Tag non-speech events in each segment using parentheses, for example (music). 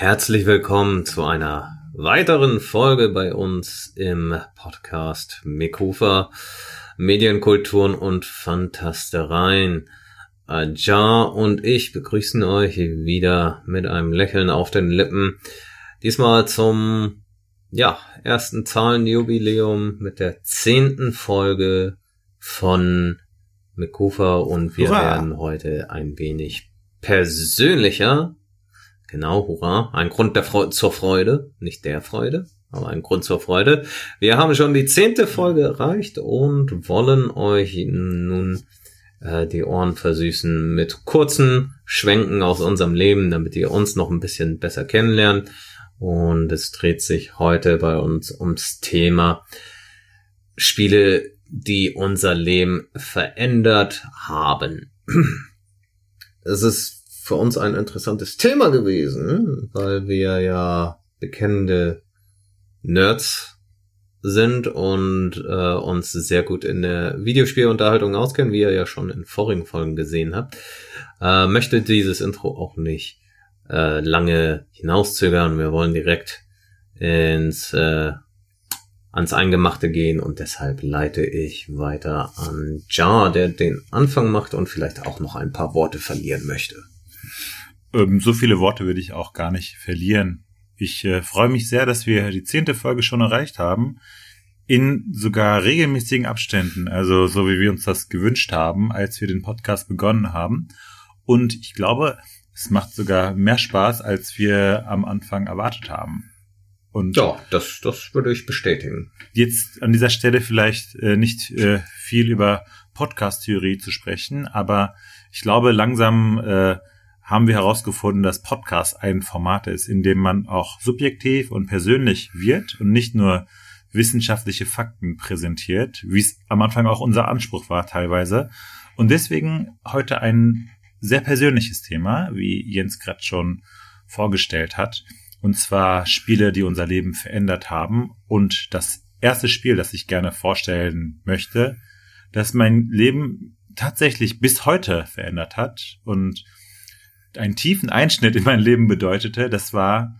Herzlich willkommen zu einer weiteren Folge bei uns im Podcast Mekufa Medienkulturen und Fantastereien. Ajar und ich begrüßen euch wieder mit einem Lächeln auf den Lippen. Diesmal zum, ja, ersten Zahlenjubiläum mit der zehnten Folge von Mekufa und wir Hurra. werden heute ein wenig persönlicher Genau, hurra. Ein Grund der Freude, zur Freude, nicht der Freude, aber ein Grund zur Freude. Wir haben schon die zehnte Folge erreicht und wollen euch nun äh, die Ohren versüßen mit kurzen Schwenken aus unserem Leben, damit ihr uns noch ein bisschen besser kennenlernt. Und es dreht sich heute bei uns ums Thema Spiele, die unser Leben verändert haben. (clears throat) Es ist für uns ein interessantes Thema gewesen, weil wir ja bekennende Nerds sind und äh, uns sehr gut in der Videospielunterhaltung auskennen, wie ihr ja schon in vorigen Folgen gesehen habt, äh, möchte dieses Intro auch nicht äh, lange hinauszögern. Wir wollen direkt ins äh, ans Eingemachte gehen und deshalb leite ich weiter an Jar, der den Anfang macht und vielleicht auch noch ein paar Worte verlieren möchte. Ähm, so viele Worte würde ich auch gar nicht verlieren. Ich äh, freue mich sehr, dass wir die zehnte Folge schon erreicht haben. In sogar regelmäßigen Abständen, also so wie wir uns das gewünscht haben, als wir den Podcast begonnen haben. Und ich glaube, es macht sogar mehr Spaß, als wir am Anfang erwartet haben. Und ja, das, das würde ich bestätigen. Jetzt an dieser Stelle vielleicht äh, nicht äh, viel über Podcast-Theorie zu sprechen, aber ich glaube, langsam äh, haben wir herausgefunden, dass Podcast ein Format ist, in dem man auch subjektiv und persönlich wird und nicht nur wissenschaftliche Fakten präsentiert, wie es am Anfang auch unser Anspruch war teilweise. Und deswegen heute ein sehr persönliches Thema, wie Jens gerade schon vorgestellt hat. Und zwar Spiele, die unser Leben verändert haben. Und das erste Spiel, das ich gerne vorstellen möchte, das mein Leben tatsächlich bis heute verändert hat und einen tiefen Einschnitt in mein Leben bedeutete, das war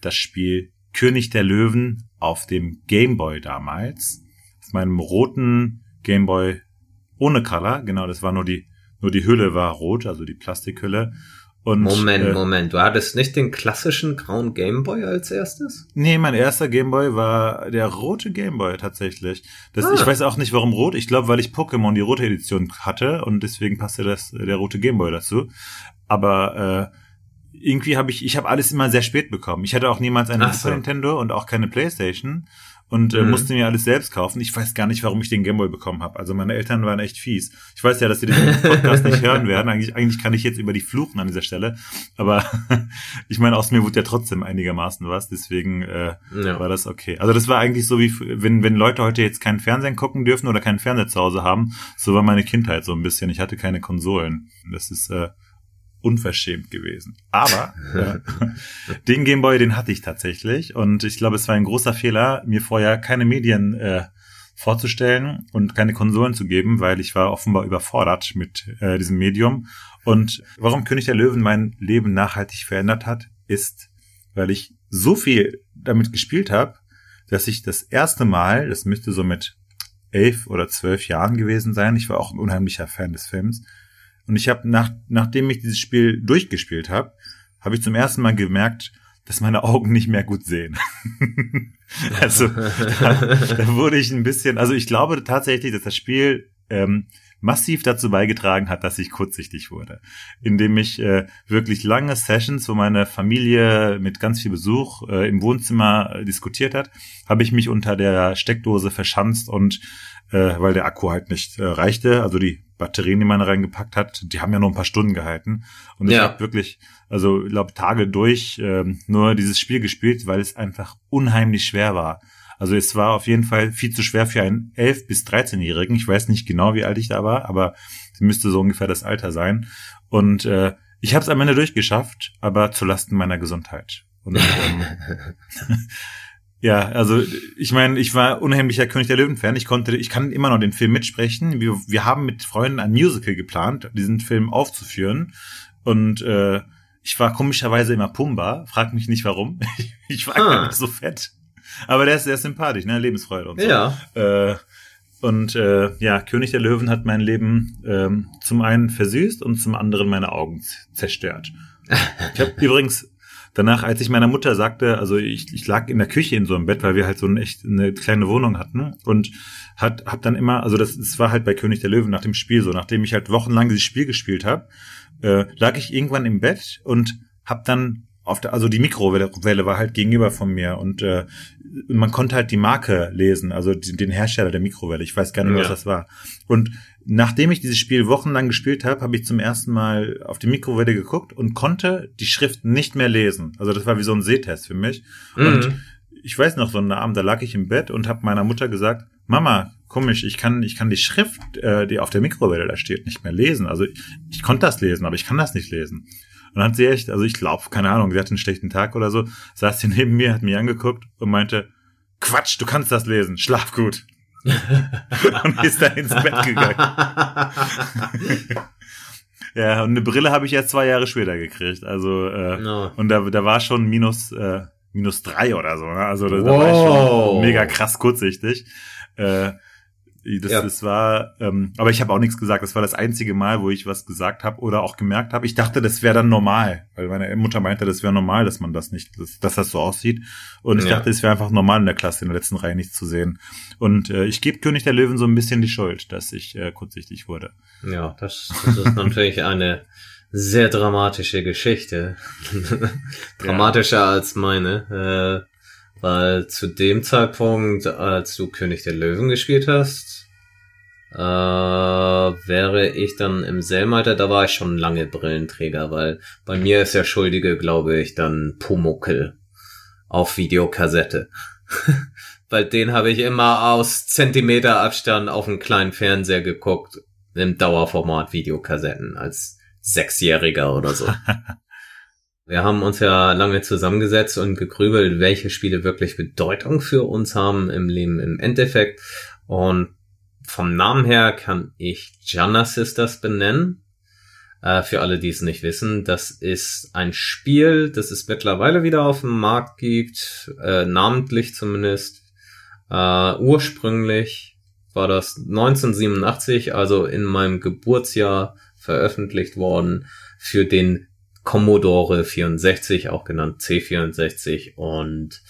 das Spiel König der Löwen auf dem Gameboy damals. Auf meinem roten Gameboy ohne Color, genau, das war nur die, nur die Hülle war rot, also die Plastikhülle. Und, Moment, äh, Moment, du hattest nicht den klassischen grauen Gameboy als erstes? Nee, mein erster Gameboy war der rote Gameboy tatsächlich. Das, ah. Ich weiß auch nicht, warum rot. Ich glaube, weil ich Pokémon die rote Edition hatte und deswegen passte das der rote Gameboy dazu aber äh, irgendwie habe ich, ich habe alles immer sehr spät bekommen. Ich hatte auch niemals eine so. Super Nintendo und auch keine Playstation und äh, mhm. musste mir alles selbst kaufen. Ich weiß gar nicht, warum ich den Gameboy bekommen habe. Also meine Eltern waren echt fies. Ich weiß ja, dass sie den (laughs) Podcast nicht hören werden. Eigentlich, eigentlich kann ich jetzt über die fluchen an dieser Stelle. Aber (laughs) ich meine, aus mir wurde ja trotzdem einigermaßen was. Deswegen äh, ja. war das okay. Also das war eigentlich so wie, wenn, wenn Leute heute jetzt keinen Fernsehen gucken dürfen oder keinen Fernseher zu Hause haben, so war meine Kindheit so ein bisschen. Ich hatte keine Konsolen. Das ist äh, unverschämt gewesen. Aber (laughs) äh, den Gameboy, den hatte ich tatsächlich und ich glaube, es war ein großer Fehler, mir vorher keine Medien äh, vorzustellen und keine Konsolen zu geben, weil ich war offenbar überfordert mit äh, diesem Medium. Und warum König der Löwen mein Leben nachhaltig verändert hat, ist, weil ich so viel damit gespielt habe, dass ich das erste Mal, das müsste so mit elf oder zwölf Jahren gewesen sein, ich war auch ein unheimlicher Fan des Films, und ich habe nach, nachdem ich dieses Spiel durchgespielt habe, habe ich zum ersten Mal gemerkt, dass meine Augen nicht mehr gut sehen. (laughs) also da, da wurde ich ein bisschen, also ich glaube tatsächlich, dass das Spiel ähm, massiv dazu beigetragen hat, dass ich kurzsichtig wurde, indem ich äh, wirklich lange Sessions, wo meine Familie mit ganz viel Besuch äh, im Wohnzimmer äh, diskutiert hat, habe ich mich unter der Steckdose verschanzt und äh, weil der Akku halt nicht äh, reichte, also die Batterien, die man reingepackt hat, die haben ja nur ein paar Stunden gehalten. Und ich ja. habe wirklich, also ich glaube, Tage durch ähm, nur dieses Spiel gespielt, weil es einfach unheimlich schwer war. Also es war auf jeden Fall viel zu schwer für einen 11- bis 13-Jährigen. Ich weiß nicht genau, wie alt ich da war, aber es müsste so ungefähr das Alter sein. Und äh, ich habe es am Ende durchgeschafft, aber zu Lasten meiner Gesundheit. Und ähm, (laughs) (laughs) Ja, also ich meine, ich war unheimlicher König der Löwen-Fan. Ich konnte, ich kann immer noch den Film mitsprechen. Wir, wir haben mit Freunden ein Musical geplant, diesen Film aufzuführen. Und äh, ich war komischerweise immer Pumba, frag mich nicht warum. (laughs) Ich war ah. gar nicht so fett. Aber der ist sehr sympathisch, ne? Lebensfreude und so. Ja. Äh, und äh, ja, König der Löwen hat mein Leben ähm, zum einen versüßt und zum anderen meine Augen zerstört. Ich habe (laughs) übrigens danach, als ich meiner Mutter sagte, also ich, ich lag in der Küche in so einem Bett, weil wir halt so eine echt eine kleine Wohnung hatten und hat hab dann immer, also das, das war halt bei König der Löwen nach dem Spiel so, nachdem ich halt wochenlang dieses Spiel gespielt habe, äh, lag ich irgendwann im Bett und hab dann auf der, also die Mikrowelle war halt gegenüber von mir und äh, man konnte halt die Marke lesen, also den Hersteller der Mikrowelle. Ich weiß gar nicht, ja. was das war. Und nachdem ich dieses Spiel wochenlang gespielt habe, habe ich zum ersten Mal auf die Mikrowelle geguckt und konnte die Schrift nicht mehr lesen. Also das war wie so ein Sehtest für mich. Mhm. Und ich weiß noch, so einen Abend, da lag ich im Bett und habe meiner Mutter gesagt, Mama, komisch, ich kann, ich kann die Schrift, äh, die auf der Mikrowelle da steht, nicht mehr lesen. Also ich, ich konnte das lesen, aber ich kann das nicht lesen. Und dann hat sie echt, also ich glaube, keine Ahnung, sie hatte einen schlechten Tag oder so, saß sie (laughs) neben mir, hat mich angeguckt und meinte, Quatsch, du kannst das lesen, schlaf gut. (laughs) und ist dann ins Bett gegangen. (laughs) ja, und eine Brille habe ich erst zwei Jahre später gekriegt. Also, äh, no. und da, da war schon minus, äh, minus drei oder so. Ne? Also da, wow. da war ich schon mega krass kurzsichtig. Äh, das, ja. das war, ähm, aber ich habe auch nichts gesagt. Das war das einzige Mal, wo ich was gesagt habe oder auch gemerkt habe. Ich dachte, das wäre dann normal, weil meine Mutter meinte, das wäre normal, dass man das nicht, dass, dass das so aussieht. Und ich ja. dachte, es wäre einfach normal in der Klasse in der letzten Reihe nichts zu sehen. Und äh, ich gebe König der Löwen so ein bisschen die Schuld, dass ich äh, kurzsichtig wurde. Ja, das, das ist natürlich eine sehr dramatische Geschichte. (laughs) Dramatischer ja. als meine. Äh, weil zu dem Zeitpunkt, als du König der Löwen gespielt hast, äh, wäre ich dann im Selmalter, da war ich schon lange Brillenträger, weil bei mir ist der Schuldige, glaube ich, dann Pumuckel auf Videokassette. (laughs) weil den habe ich immer aus Zentimeter Abstand auf einen kleinen Fernseher geguckt, im Dauerformat Videokassetten als Sechsjähriger oder so. (laughs) Wir haben uns ja lange zusammengesetzt und gegrübelt, welche Spiele wirklich Bedeutung für uns haben im Leben im Endeffekt. Und vom Namen her kann ich Jana Sisters benennen. Äh, für alle, die es nicht wissen, das ist ein Spiel, das es mittlerweile wieder auf dem Markt gibt, äh, namentlich zumindest. Äh, ursprünglich war das 1987, also in meinem Geburtsjahr veröffentlicht worden für den Commodore 64, auch genannt C64 und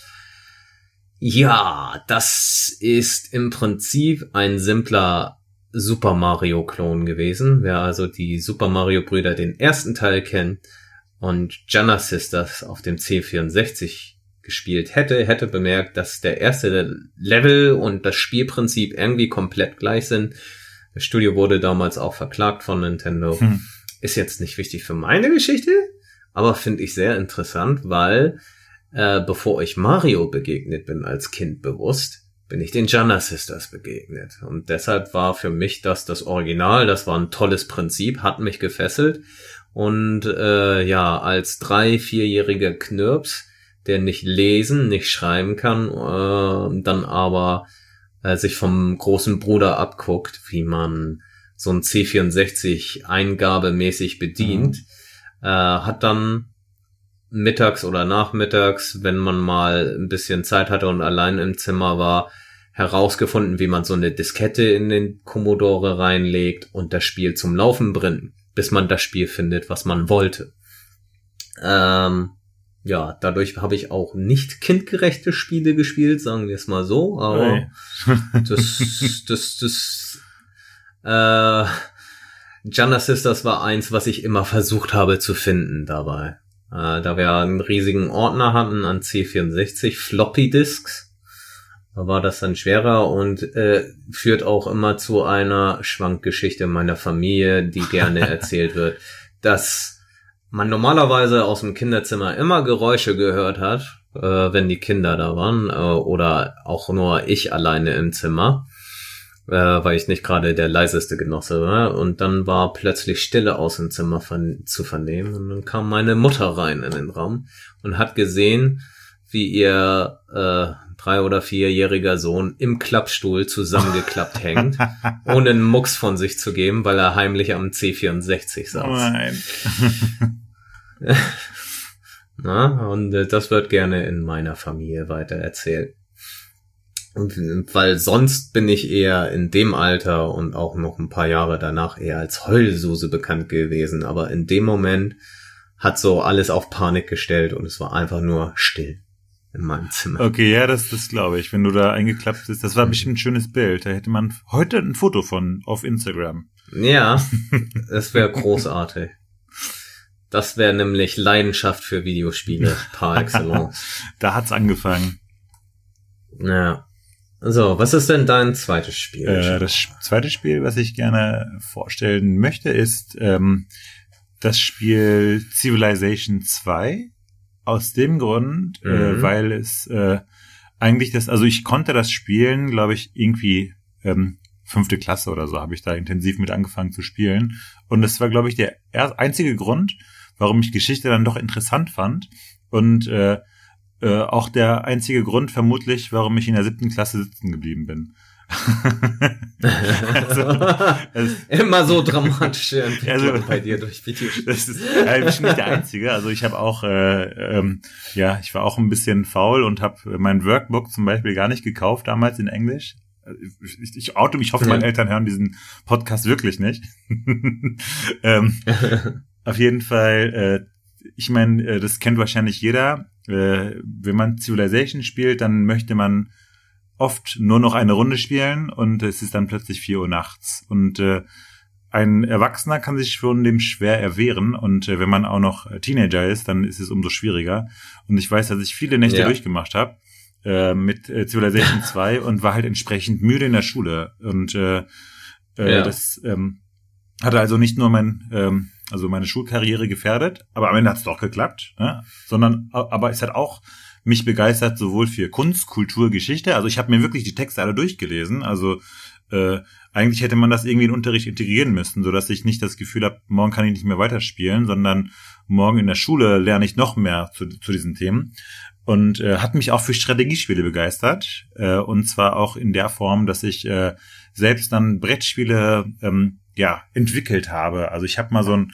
ja, das ist im Prinzip ein simpler Super Mario Klon gewesen. Wer also die Super Mario Brüder den ersten Teil kennt und Janna Sisters auf dem C64 gespielt hätte, hätte bemerkt, dass der erste Level und das Spielprinzip irgendwie komplett gleich sind. Das Studio wurde damals auch verklagt von Nintendo. Hm. Ist jetzt nicht wichtig für meine Geschichte, aber finde ich sehr interessant, weil äh, bevor ich Mario begegnet bin als Kind bewusst, bin ich den Janna Sisters begegnet. Und deshalb war für mich das das Original, das war ein tolles Prinzip, hat mich gefesselt. Und äh, ja, als drei, vierjähriger Knirps, der nicht lesen, nicht schreiben kann, äh, dann aber äh, sich vom großen Bruder abguckt, wie man so ein C64 eingabemäßig bedient, mhm. äh, hat dann mittags oder nachmittags, wenn man mal ein bisschen Zeit hatte und allein im Zimmer war, herausgefunden, wie man so eine Diskette in den Commodore reinlegt und das Spiel zum Laufen bringt, bis man das Spiel findet, was man wollte. Ähm, ja, dadurch habe ich auch nicht kindgerechte Spiele gespielt, sagen wir es mal so, aber (laughs) das, das, das, äh, Janna Sisters war eins, was ich immer versucht habe zu finden dabei. Äh, da wir einen riesigen Ordner hatten an C64 Floppy Disks, war das dann schwerer und äh, führt auch immer zu einer Schwankgeschichte meiner Familie, die gerne (laughs) erzählt wird, dass man normalerweise aus dem Kinderzimmer immer Geräusche gehört hat, äh, wenn die Kinder da waren, äh, oder auch nur ich alleine im Zimmer, äh, weil ich nicht gerade der leiseste Genosse war. Und dann war plötzlich Stille aus dem Zimmer von, zu vernehmen. Und dann kam meine Mutter rein in den Raum und hat gesehen, wie ihr äh, drei- oder vierjähriger Sohn im Klappstuhl zusammengeklappt (laughs) hängt, ohne einen Mucks von sich zu geben, weil er heimlich am C64 saß. Nein. (laughs) Na, und äh, das wird gerne in meiner Familie weiter erzählt. Weil sonst bin ich eher in dem Alter und auch noch ein paar Jahre danach eher als Heulsuse bekannt gewesen. Aber in dem Moment hat so alles auf Panik gestellt und es war einfach nur still in meinem Zimmer. Okay, ja, das, das glaube ich. Wenn du da eingeklappt bist, das war bestimmt ein schönes Bild. Da hätte man heute ein Foto von auf Instagram. Ja, (laughs) das wäre großartig. Das wäre nämlich Leidenschaft für Videospiele par excellence. (laughs) da hat's angefangen. Ja. So, was ist denn dein zweites Spiel? Äh, das zweite Spiel, was ich gerne vorstellen möchte, ist ähm, das Spiel Civilization 2. Aus dem Grund, äh, mhm. äh, weil es äh, eigentlich das, also ich konnte das spielen, glaube ich, irgendwie ähm, fünfte Klasse oder so, habe ich da intensiv mit angefangen zu spielen. Und das war, glaube ich, der einzige Grund, warum ich Geschichte dann doch interessant fand. Und äh, äh, auch der einzige Grund vermutlich, warum ich in der siebten Klasse sitzen geblieben bin. (laughs) also, Immer so dramatische Entwicklung also, bei dir durch Videospiele. Das (laughs) ist eigentlich nicht der einzige. Also ich habe auch, äh, ähm, ja, ich war auch ein bisschen faul und habe mein Workbook zum Beispiel gar nicht gekauft damals in Englisch. Ich, ich oute mich, ich hoffe, meine Eltern hören diesen Podcast wirklich nicht. (laughs) ähm, auf jeden Fall, äh, ich meine, äh, das kennt wahrscheinlich jeder äh, wenn man Civilization spielt, dann möchte man oft nur noch eine Runde spielen und es ist dann plötzlich vier Uhr nachts. Und äh, ein Erwachsener kann sich schon dem schwer erwehren und äh, wenn man auch noch Teenager ist, dann ist es umso schwieriger. Und ich weiß, dass ich viele Nächte ja. durchgemacht habe äh, mit äh, Civilization (laughs) 2 und war halt entsprechend müde in der Schule. Und äh, äh, ja. das ähm, hatte also nicht nur mein ähm, also meine Schulkarriere gefährdet, aber am Ende hat es doch geklappt, ne? sondern aber es hat auch mich begeistert sowohl für Kunst, Kultur, Geschichte. Also ich habe mir wirklich die Texte alle durchgelesen. Also äh, eigentlich hätte man das irgendwie in den Unterricht integrieren müssen, so dass ich nicht das Gefühl habe, morgen kann ich nicht mehr weiterspielen, sondern morgen in der Schule lerne ich noch mehr zu, zu diesen Themen. Und äh, hat mich auch für Strategiespiele begeistert. Äh, und zwar auch in der Form, dass ich äh, selbst dann Brettspiele ähm, ja entwickelt habe. Also ich habe mal so ein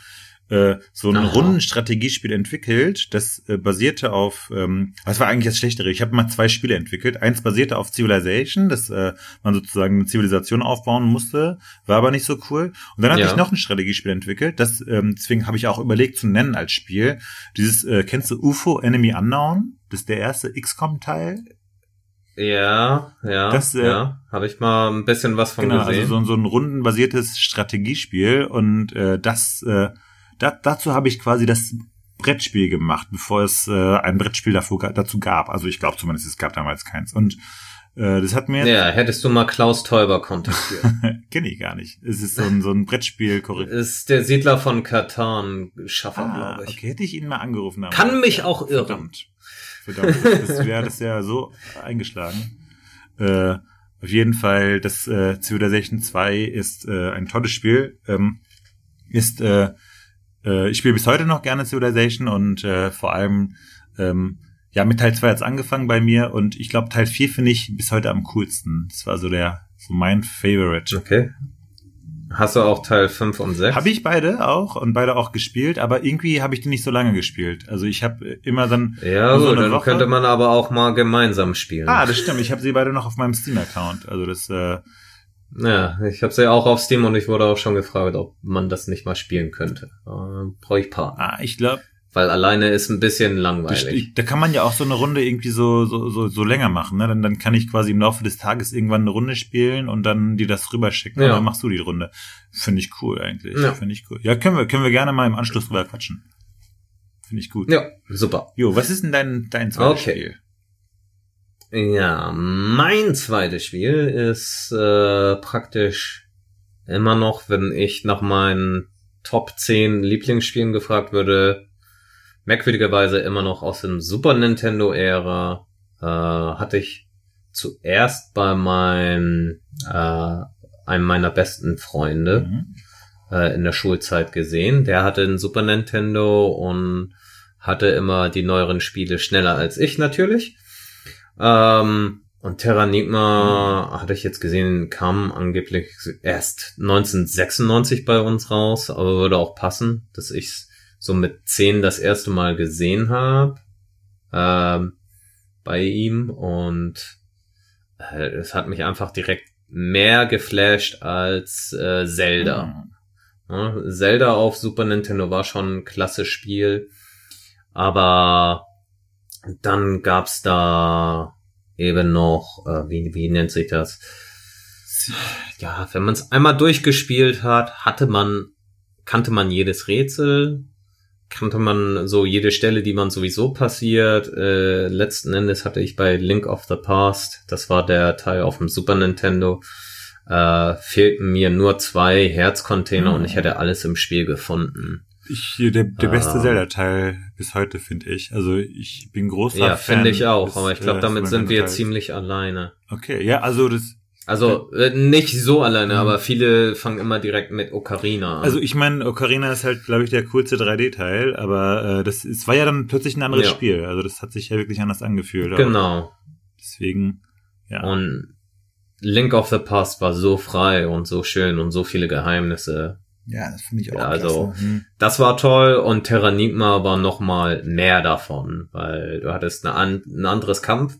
äh, so ein Aha. Rundenstrategiespiel entwickelt, das äh, basierte auf, ähm, was war eigentlich das Schlechtere? Ich habe mal zwei Spiele entwickelt. Eins basierte auf Civilization, dass äh, man sozusagen eine Zivilisation aufbauen musste, war aber nicht so cool. Und dann ja. ich noch ein Strategiespiel entwickelt, das ähm, deswegen habe ich auch überlegt zu nennen als Spiel. Dieses, äh, kennst du UFO Enemy Unknown? Das ist der erste XCOM-Teil. Ja, ja, das, äh, ja. Habe ich mal ein bisschen was von genau, also gesehen. Also so, so ein rundenbasiertes Strategiespiel und äh, das, äh, da, dazu habe ich quasi das Brettspiel gemacht, bevor es äh, ein Brettspiel davor, dazu gab. Also ich glaube zumindest, es gab damals keins. Und äh, das hat mir. Ja, hättest du mal Klaus Teuber kontaktiert. (laughs) Kenne ich gar nicht. Es ist so ein, so ein Brettspiel. (laughs) Ist der Siedler von Katan Schaffer, ah, glaube ich. Okay, hätte ich ihn mal angerufen. Kann mich auch irren. Verdammt. Verdammt, das wäre das ja so eingeschlagen. Äh, auf jeden Fall, das äh, Civilization 2 ist äh, ein tolles Spiel. Ähm, ist äh, äh, ich spiele bis heute noch gerne Civilization und äh, vor allem ähm, ja mit Teil 2 hat's angefangen bei mir und ich glaube Teil 4 finde ich bis heute am coolsten. Das war so der so mein Favorite. Okay. Hast du auch Teil 5 und 6? Habe ich beide auch und beide auch gespielt, aber irgendwie habe ich die nicht so lange gespielt. Also ich habe immer dann. Ja, so gut, dann Woche. könnte man aber auch mal gemeinsam spielen. Ah, das stimmt. Ich habe sie beide noch auf meinem Steam-Account. Also das. Äh, ja, ich habe sie auch auf Steam und ich wurde auch schon gefragt, ob man das nicht mal spielen könnte. Äh, Brauche ich paar. Ah, ich glaube, weil alleine ist ein bisschen langweilig. Da kann man ja auch so eine Runde irgendwie so, so, so, so länger machen. Ne? Dann, dann kann ich quasi im Laufe des Tages irgendwann eine Runde spielen und dann dir das rüberschicken ja. und dann machst du die Runde. Finde ich cool eigentlich. Ja. Finde ich cool. Ja, können wir, können wir gerne mal im Anschluss drüber quatschen. Finde ich gut. Ja, super. Jo, was ist denn dein, dein zweites okay. Spiel? Ja, mein zweites Spiel ist äh, praktisch immer noch, wenn ich nach meinen Top 10 Lieblingsspielen gefragt würde, merkwürdigerweise immer noch aus dem Super Nintendo-Ära. Äh, hatte ich zuerst bei meinem äh, einem meiner besten Freunde mhm. äh, in der Schulzeit gesehen. Der hatte ein Super Nintendo und hatte immer die neueren Spiele schneller als ich natürlich. Ähm, und Terranigma mhm. hatte ich jetzt gesehen, kam angeblich erst 1996 bei uns raus, aber würde auch passen, dass ich's so mit zehn das erste Mal gesehen habe ähm, bei ihm und äh, es hat mich einfach direkt mehr geflasht als äh, Zelda. Mhm. Ja, Zelda auf Super Nintendo war schon ein klasse Spiel, aber dann gab's da eben noch, äh, wie, wie nennt sich das? Ja, wenn man es einmal durchgespielt hat, hatte man, kannte man jedes Rätsel, kannte man so jede Stelle, die man sowieso passiert. Äh, letzten Endes hatte ich bei Link of the Past, das war der Teil auf dem Super Nintendo, äh, fehlten mir nur zwei Herzcontainer mhm. und ich hätte alles im Spiel gefunden. Ich, der, der beste ähm, Zelda-Teil bis heute, finde ich. Also ich bin großer ja, Fan. Ja, finde ich auch, aber ich glaube, äh, damit sind wir ziemlich alleine. Okay, ja, also das also äh, nicht so alleine, mhm. aber viele fangen immer direkt mit Ocarina an. Also ich meine, Ocarina ist halt, glaube ich, der coolste 3D-Teil, aber äh, das es war ja dann plötzlich ein anderes ja. Spiel. Also das hat sich ja wirklich anders angefühlt. Genau. Deswegen, ja. Und Link of the Past war so frei und so schön und so viele Geheimnisse. Ja, das finde ich auch. Ja, also hm. das war toll und Terranigma war noch mal mehr davon, weil du hattest eine, ein anderes Kampf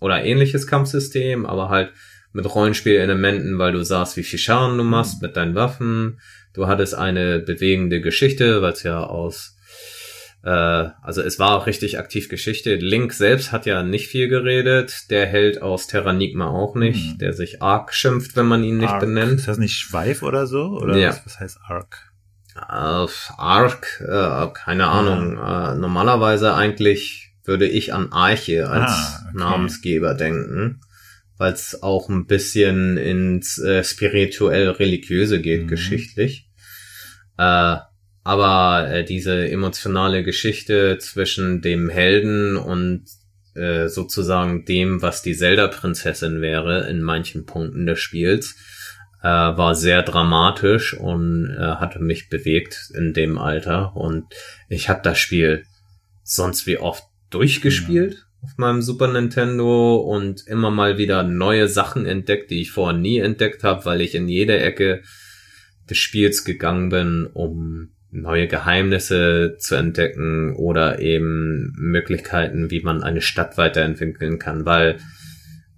oder ähnliches Kampfsystem, aber halt mit Rollenspielelementen, weil du sahst, wie viel Schaden du machst mit deinen Waffen. Du hattest eine bewegende Geschichte, weil es ja aus äh, also es war auch richtig aktiv Geschichte. Link selbst hat ja nicht viel geredet. Der Held aus Terranigma auch nicht, mhm. der sich Ark schimpft, wenn man ihn nicht Arc. benennt. Ist das nicht Schweif oder so? Oder ja. was, was heißt Ark? Uh, Ark, äh, keine Ahnung. Ja. Äh, normalerweise eigentlich würde ich an Arche als ah, okay. Namensgeber denken, weil es auch ein bisschen ins äh, spirituell-religiöse geht, mhm. geschichtlich. Äh, aber äh, diese emotionale Geschichte zwischen dem Helden und äh, sozusagen dem, was die Zelda-Prinzessin wäre in manchen Punkten des Spiels, äh, war sehr dramatisch und äh, hatte mich bewegt in dem Alter. Und ich habe das Spiel sonst wie oft durchgespielt mhm. Auf meinem Super Nintendo und immer mal wieder neue Sachen entdeckt, die ich vorher nie entdeckt habe, weil ich in jede Ecke des Spiels gegangen bin, um neue Geheimnisse zu entdecken oder eben Möglichkeiten, wie man eine Stadt weiterentwickeln kann, weil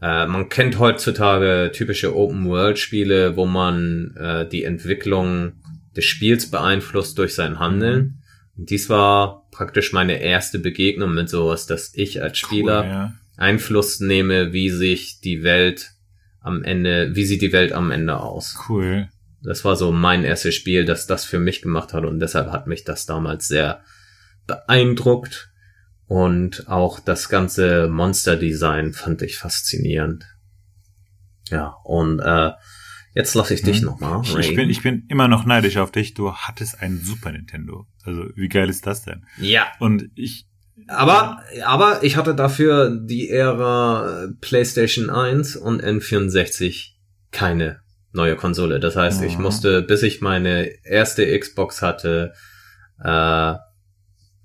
äh, man kennt heutzutage typische Open-World-Spiele, wo man äh, die Entwicklung des Spiels beeinflusst durch sein Handeln. Dies war praktisch meine erste Begegnung mit sowas, dass ich als Spieler cool, ja. Einfluss nehme, wie sich die Welt am Ende, wie sieht die Welt am Ende aus. Cool. Das war so mein erstes Spiel, das das für mich gemacht hat und deshalb hat mich das damals sehr beeindruckt und auch das ganze Monster-Design fand ich faszinierend. Ja, und äh, jetzt lasse ich dich hm. nochmal. Ich bin, ich bin immer noch neidisch auf dich. Du hattest ein Super Nintendo. Also wie geil ist das denn? Ja. Und ich. Aber, aber ich hatte dafür die Ära PlayStation 1 und N64 keine neue Konsole. Das heißt, mhm. ich musste, bis ich meine erste Xbox hatte, äh,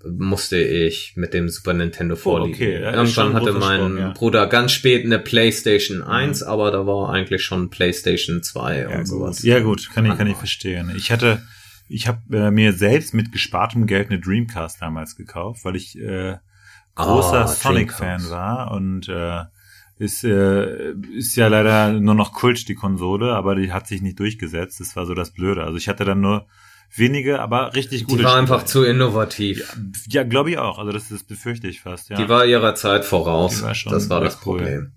musste ich mit dem Super Nintendo vorliegen. Oh, okay. Ja, Irgendwann hatte mein Sprung, ja. Bruder ganz spät eine PlayStation 1, mhm. aber da war eigentlich schon PlayStation 2 ja, und sowas. Ja gut, kann ich, kann ich verstehen. Ich hatte, ich habe äh, mir selbst mit gespartem Geld eine Dreamcast damals gekauft, weil ich äh, großer oh, Sonic-Fan war und äh, ist, äh, ist ja leider nur noch Kult, die Konsole, aber die hat sich nicht durchgesetzt. Das war so das Blöde. Also ich hatte dann nur wenige, aber richtig gute. Die war Spiele. einfach zu innovativ. Ja, ja glaube ich auch. Also das, das befürchte ich fast. Ja. Die war ihrer Zeit voraus. War das war das cool. Problem.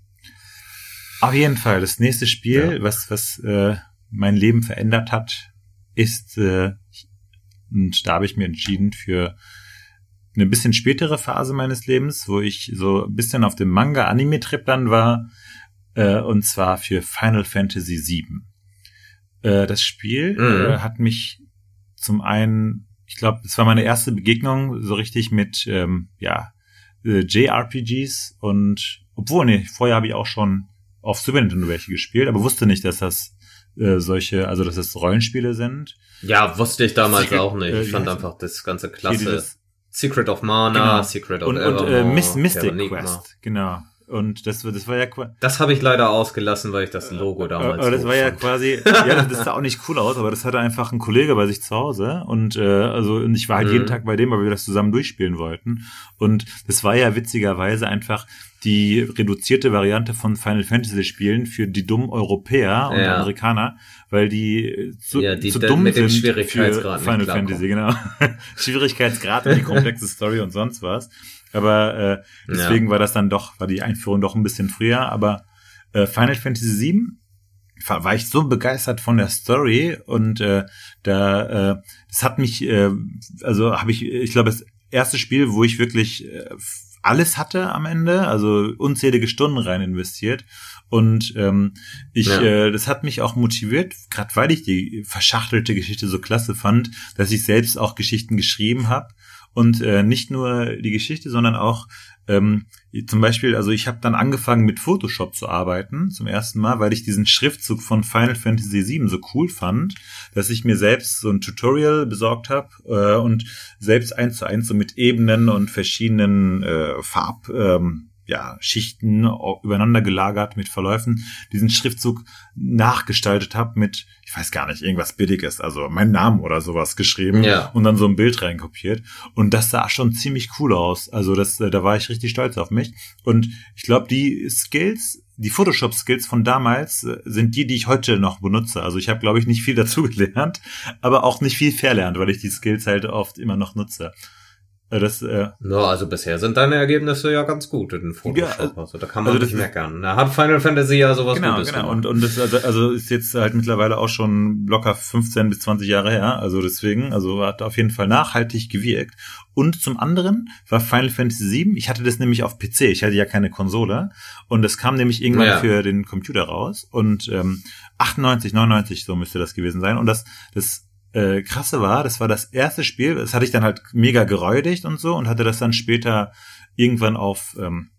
Auf jeden Fall, das nächste Spiel, ja. was, was äh, mein Leben verändert hat, ist, äh, und da habe ich mir entschieden für eine bisschen spätere Phase meines Lebens, wo ich so ein bisschen auf dem Manga-Anime-Trip dann war, äh, und zwar für Final Fantasy VII. Äh, das Spiel mhm. äh, hat mich zum einen, ich glaube, es war meine erste Begegnung so richtig mit, ähm, ja, äh, JRPGs und, obwohl, nee, vorher habe ich auch schon auf Super Nintendo welche gespielt, aber wusste nicht, dass das äh, solche, also dass das Rollenspiele sind. Ja, wusste ich damals Secret, auch nicht. Ich äh, fand einfach das ganze klasse. Dieses, Secret of Mana, genau. Secret of und, und äh, Mystic Quest, genau. Und das, das war ja Das habe ich leider ausgelassen, weil ich das Logo damals. Aber das war ja quasi, (laughs) ja, das sah auch nicht cool aus, aber das hatte einfach ein Kollege bei sich zu Hause. Und äh, also und ich war halt mhm. jeden Tag bei dem, weil wir das zusammen durchspielen wollten. Und das war ja witzigerweise einfach die reduzierte Variante von Final Fantasy Spielen für die dummen Europäer und ja. Amerikaner, weil die zu, ja, die zu dumm mit sind für Final Fantasy, genau. (laughs) Schwierigkeitsgrad und die komplexe Story und sonst was. Aber äh, deswegen ja. war das dann doch, war die Einführung doch ein bisschen früher. Aber äh, Final Fantasy VII war, war ich so begeistert von der Story und äh, da äh, das hat mich, äh, also habe ich, ich glaube, das erste Spiel, wo ich wirklich äh, alles hatte am Ende, also unzählige Stunden rein investiert. Und ähm, ich, ja. äh, das hat mich auch motiviert, gerade weil ich die verschachtelte Geschichte so klasse fand, dass ich selbst auch Geschichten geschrieben habe und äh, nicht nur die Geschichte, sondern auch ähm, zum Beispiel, also ich habe dann angefangen mit Photoshop zu arbeiten zum ersten Mal, weil ich diesen Schriftzug von Final Fantasy VII so cool fand, dass ich mir selbst so ein Tutorial besorgt habe äh, und selbst eins zu eins so mit Ebenen und verschiedenen äh, Farb ähm, ja, Schichten übereinander gelagert mit Verläufen diesen Schriftzug nachgestaltet habe mit, ich weiß gar nicht, irgendwas Billiges, also mein Namen oder sowas geschrieben ja. und dann so ein Bild reinkopiert. Und das sah schon ziemlich cool aus. Also das, äh, da war ich richtig stolz auf mich. Und ich glaube, die Skills, die Photoshop-Skills von damals äh, sind die, die ich heute noch benutze. Also ich habe, glaube ich, nicht viel dazugelernt, aber auch nicht viel verlernt, weil ich die Skills halt oft immer noch nutze. Äh, das, äh, no, also bisher sind deine Ergebnisse ja ganz gut in Photoshop. Ja, also da kann man also nicht meckern. Da hat Final Fantasy ja sowas genau, Gutes genau. Und, und das also, also ist jetzt halt mittlerweile auch schon locker 15 bis 20 Jahre her. Also deswegen, also hat auf jeden Fall nachhaltig gewirkt. Und zum anderen war Final Fantasy 7, ich hatte das nämlich auf PC, ich hatte ja keine Konsole. Und das kam nämlich irgendwann ja. für den Computer raus. Und ähm, 98, 99, so müsste das gewesen sein. Und das, das äh, krasse war, das war das erste Spiel, das hatte ich dann halt mega geräudigt und so und hatte das dann später irgendwann auf, ähm,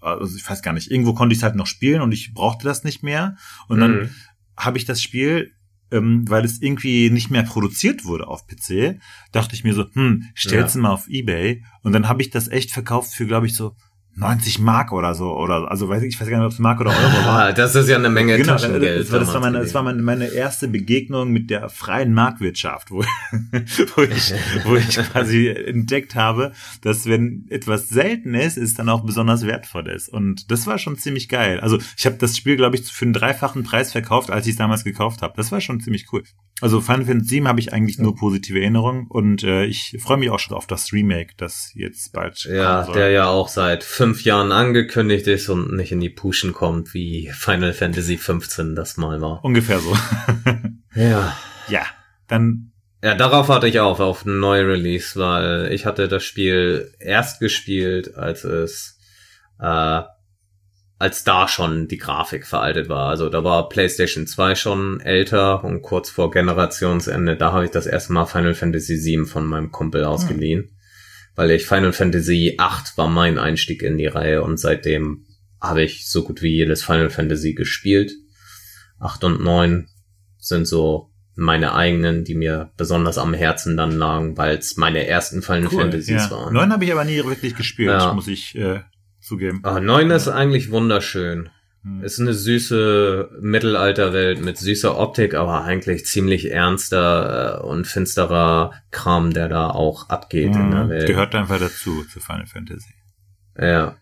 also ich weiß gar nicht, irgendwo konnte ich es halt noch spielen und ich brauchte das nicht mehr. Und dann mhm. habe ich das Spiel, ähm, weil es irgendwie nicht mehr produziert wurde auf PC, dachte ich mir so, hm, stell's ja. mal auf Ebay. Und dann habe ich das echt verkauft für, glaube ich, so 90 Mark oder so oder also weiß ich, ich weiß gar nicht, ob es Mark oder Euro war. (laughs) Das ist ja eine Menge genau, Taschengeld. Das war, das war meine, das war meine, meine erste Begegnung mit der freien Marktwirtschaft, wo, (laughs) wo ich, wo ich (laughs) quasi entdeckt habe, dass wenn etwas selten ist, es dann auch besonders wertvoll ist. Und das war schon ziemlich geil. Also ich habe das Spiel, glaube ich, für einen dreifachen Preis verkauft, als ich es damals gekauft habe. Das war schon ziemlich cool. Also Final Fantasy 7 habe ich eigentlich nur positive Erinnerungen und äh, ich freue mich auch schon auf das Remake, das jetzt bald Ja, der ja auch seit fünf Jahren angekündigt ist und nicht in die Puschen kommt, wie Final Fantasy 15 das mal war. Ungefähr so. (laughs) ja. Ja, dann ja, darauf hatte ich auch, auf ein neue Release, weil ich hatte das Spiel erst gespielt, als es äh, als da schon die Grafik veraltet war. Also da war PlayStation 2 schon älter und kurz vor Generationsende, da habe ich das erste Mal Final Fantasy VII von meinem Kumpel ausgeliehen. Hm. Weil ich Final Fantasy 8 war mein Einstieg in die Reihe und seitdem habe ich so gut wie jedes Final Fantasy gespielt. 8 und 9 sind so meine eigenen, die mir besonders am Herzen dann lagen, weil es meine ersten Final cool, Fantasies ja. waren. 9 habe ich aber nie wirklich gespielt, ja. muss ich äh, zugeben. Ah, 9 ist eigentlich wunderschön. Hm. Ist eine süße Mittelalterwelt mit süßer Optik, aber eigentlich ziemlich ernster äh, und finsterer Kram, der da auch abgeht hm. in der. Welt. Gehört einfach dazu, zu Final Fantasy. Ja,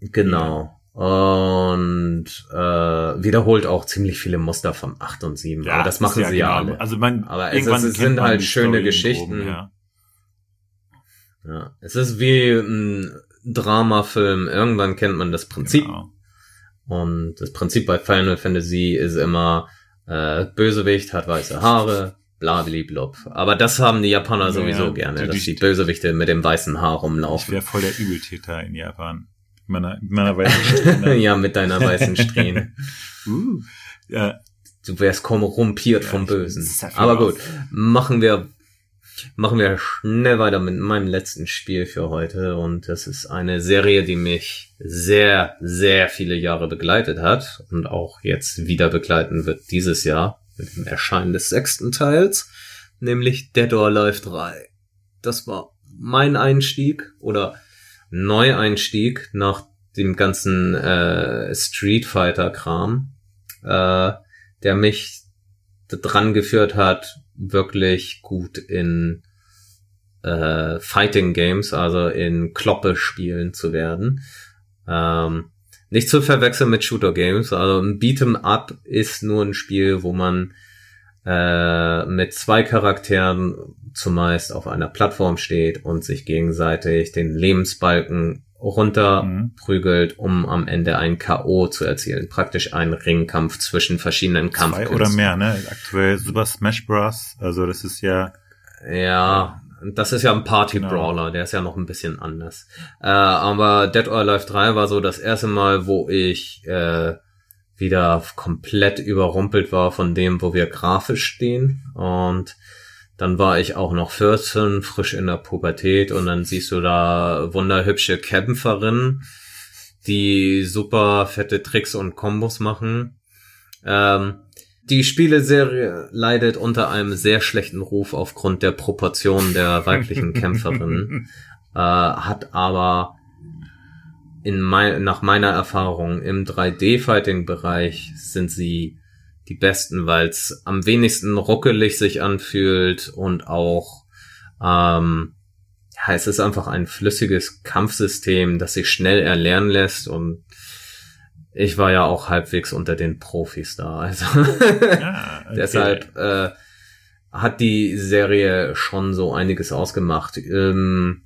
genau. Und äh, wiederholt auch ziemlich viele Muster von 8 und 7. Ja, aber das machen ja sie ja genau. alle. Also man, aber es, es sind halt schöne Story Geschichten. Oben, ja. ja. Es ist wie ein Dramafilm, irgendwann kennt man das Prinzip. Genau. Und das Prinzip bei Final Fantasy ist immer, äh, Bösewicht hat weiße Haare, blablablub. Aber das haben die Japaner ja, sowieso gerne, die, dass die Bösewichte mit dem weißen Haar rumlaufen. Ich wäre voll der Übeltäter in Japan. Mit meiner, mit meiner weißen (laughs) Strähne. ja, mit deiner weißen Strähne. (laughs) uh, ja. Du wärst korrumpiert ja, vom Bösen. Aber gut, machen wir machen wir schnell weiter mit meinem letzten Spiel für heute. Und das ist eine Serie, die mich sehr, sehr viele Jahre begleitet hat und auch jetzt wieder begleiten wird dieses Jahr mit dem Erscheinen des sechsten Teils, nämlich Dead or Alive 3. Das war mein Einstieg oder Neueinstieg nach dem ganzen äh, Street Fighter Kram, äh, der mich dran geführt hat, wirklich gut in äh, Fighting Games, also in Kloppe-Spielen zu werden. Ähm, nicht zu verwechseln mit Shooter Games. Also ein Beat'em Up ist nur ein Spiel, wo man äh, mit zwei Charakteren zumeist auf einer Plattform steht und sich gegenseitig den Lebensbalken runterprügelt, mhm. um am Ende ein K.O. zu erzielen. Praktisch ein Ringkampf zwischen verschiedenen Kampfkünsten. Zwei oder mehr, ne? Aktuell Super Smash Bros. Also das ist ja. Ja, das ist ja ein Party-Brawler, genau. der ist ja noch ein bisschen anders. Äh, aber Dead or Alive 3 war so das erste Mal, wo ich äh, wieder komplett überrumpelt war von dem, wo wir grafisch stehen. Und dann war ich auch noch 14, frisch in der Pubertät und dann siehst du da wunderhübsche Kämpferinnen, die super fette Tricks und Kombos machen. Ähm, die Spieleserie leidet unter einem sehr schlechten Ruf aufgrund der Proportionen der weiblichen (laughs) Kämpferinnen, äh, hat aber in mein, nach meiner Erfahrung im 3D-Fighting-Bereich sind sie die besten, weil es am wenigsten ruckelig sich anfühlt und auch ähm, ja, es ist einfach ein flüssiges Kampfsystem, das sich schnell erlernen lässt und ich war ja auch halbwegs unter den Profis da. Also (laughs) ah, okay. deshalb äh, hat die Serie schon so einiges ausgemacht. Ähm,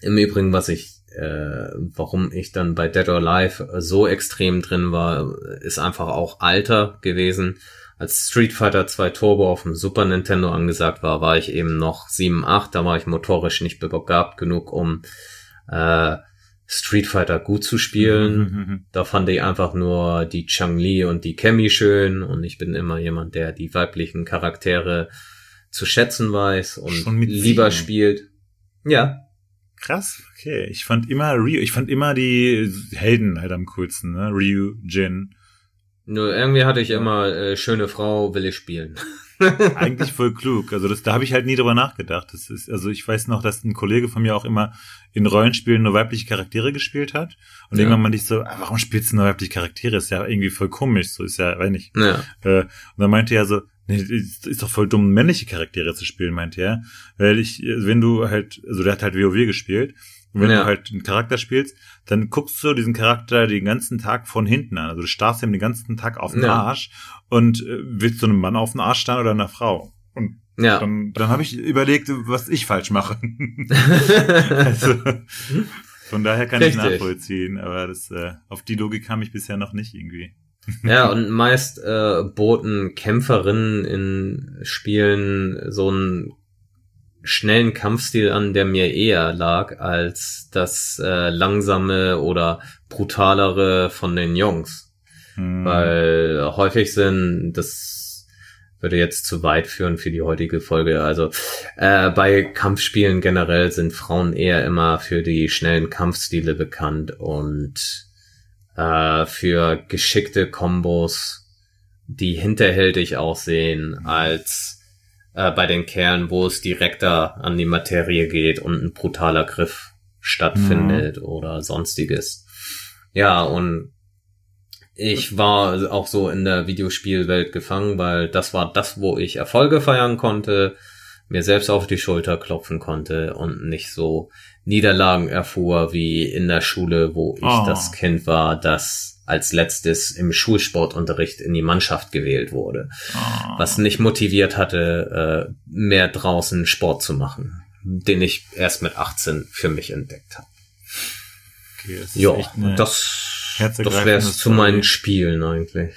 Im Übrigen, was ich, äh, warum ich dann bei Dead or Alive so extrem drin war, ist einfach auch Alter gewesen. Als Street Fighter 2 Turbo auf dem Super Nintendo angesagt war, war ich eben noch 7, 8. Da war ich motorisch nicht begabt genug, um äh, Street Fighter gut zu spielen. (laughs) Da fand ich einfach nur die Chang-Li und die Kemi schön und ich bin immer jemand, der die weiblichen Charaktere zu schätzen weiß und lieber spielt. Ja. Krass, okay. Ich fand immer Ryu, ich fand immer die Helden halt am coolsten, ne? Ryu, Jin. Nur irgendwie hatte ich immer äh, schöne Frau, will ich spielen. (laughs) Eigentlich voll klug. Also das, da habe ich halt nie drüber nachgedacht. Das ist, also ich weiß noch, dass ein Kollege von mir auch immer in Rollenspielen nur weibliche Charaktere gespielt hat. Und ja. irgendwann meinte ich so, ah, warum spielst du nur weibliche Charaktere? Ist ja irgendwie voll komisch. So ist ja, weiß nicht. Ja. Äh, und dann meinte er so, nee, ist, doch voll dumm, männliche Charaktere zu spielen, meinte er. Weil ich, wenn du halt, also der hat halt WoW gespielt. Und wenn ja. du halt einen Charakter spielst, dann guckst du diesen Charakter den ganzen Tag von hinten an. Also du starrst ihm den ganzen Tag auf den ja. Arsch und äh, willst du einem Mann auf den Arsch starren oder einer Frau? Und ja. dann, dann habe ich überlegt, was ich falsch mache. (laughs) also, von daher kann Richtig. ich nachvollziehen, aber das, äh, auf die Logik kam ich bisher noch nicht irgendwie. Ja, (laughs) und meist äh, boten Kämpferinnen in Spielen so einen schnellen Kampfstil an, der mir eher lag, als das äh, langsame oder brutalere von den Jungs. Hm. Weil häufig sind, das würde jetzt zu weit führen für die heutige Folge. Also äh, bei Kampfspielen generell sind Frauen eher immer für die schnellen Kampfstile bekannt und äh, für geschickte Kombos, die hinterhältig aussehen, als äh, bei den Kerlen, wo es direkter an die Materie geht und ein brutaler Griff stattfindet mhm. oder sonstiges. Ja, und ich war auch so in der Videospielwelt gefangen, weil das war das, wo ich Erfolge feiern konnte, mir selbst auf die Schulter klopfen konnte und nicht so Niederlagen erfuhr wie in der Schule, wo ich oh. das Kind war, das als letztes im Schulsportunterricht in die Mannschaft gewählt wurde, oh. was nicht motiviert hatte, äh, mehr draußen Sport zu machen, den ich erst mit 18 für mich entdeckt habe. Okay, ja, das das wäre es zu meinen Spielen eigentlich.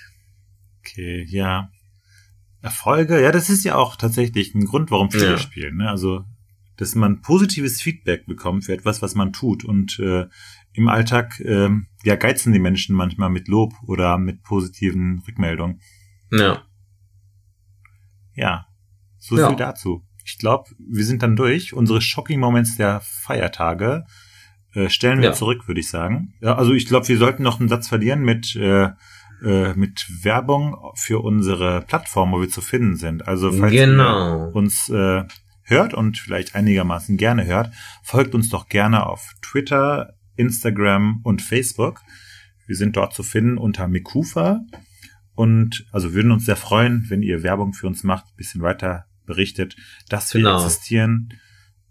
Okay, ja. Erfolge, ja, das ist ja auch tatsächlich ein Grund, warum viele ja. spielen. Ne? Also, dass man positives Feedback bekommt für etwas, was man tut. Und äh, im Alltag äh, ja geizen die Menschen manchmal mit Lob oder mit positiven Rückmeldungen. Ja. Ja, so ja. viel dazu. Ich glaube, wir sind dann durch. Unsere Shocking Moments der Feiertage äh, stellen wir ja. zurück, würde ich sagen. Ja, also ich glaube, wir sollten noch einen Satz verlieren mit äh, äh, mit Werbung für unsere Plattform, wo wir zu finden sind. Also falls genau. ihr uns äh, hört und vielleicht einigermaßen gerne hört, folgt uns doch gerne auf Twitter Instagram und Facebook. Wir sind dort zu finden unter Mikufa. Und also würden uns sehr freuen, wenn ihr Werbung für uns macht, bisschen weiter berichtet, dass wir genau. existieren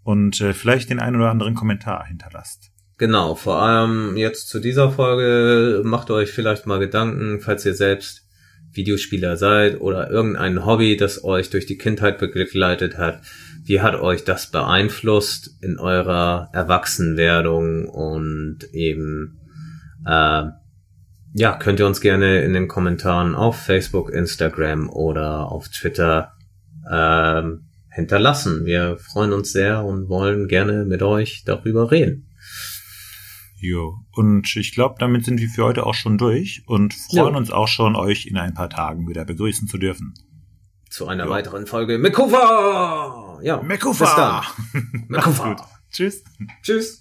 und äh, vielleicht den einen oder anderen Kommentar hinterlasst. Genau, vor allem jetzt zu dieser Folge macht euch vielleicht mal Gedanken, falls ihr selbst Videospieler seid oder irgendein Hobby, das euch durch die Kindheit begleitet hat. Wie hat euch das beeinflusst in eurer Erwachsenwerdung und eben äh, ja, könnt ihr uns gerne in den Kommentaren auf Facebook, Instagram oder auf Twitter ähm, hinterlassen. Wir freuen uns sehr und wollen gerne mit euch darüber reden. Jo, und ich glaube, damit sind wir für heute auch schon durch und freuen jo. uns auch schon, euch in ein paar Tagen wieder begrüßen zu dürfen. Zu einer jo. weiteren Folge Mekufa! Ja, Mekufa! Bis dann. (laughs) Mekufa! Tschüss. Tschüss.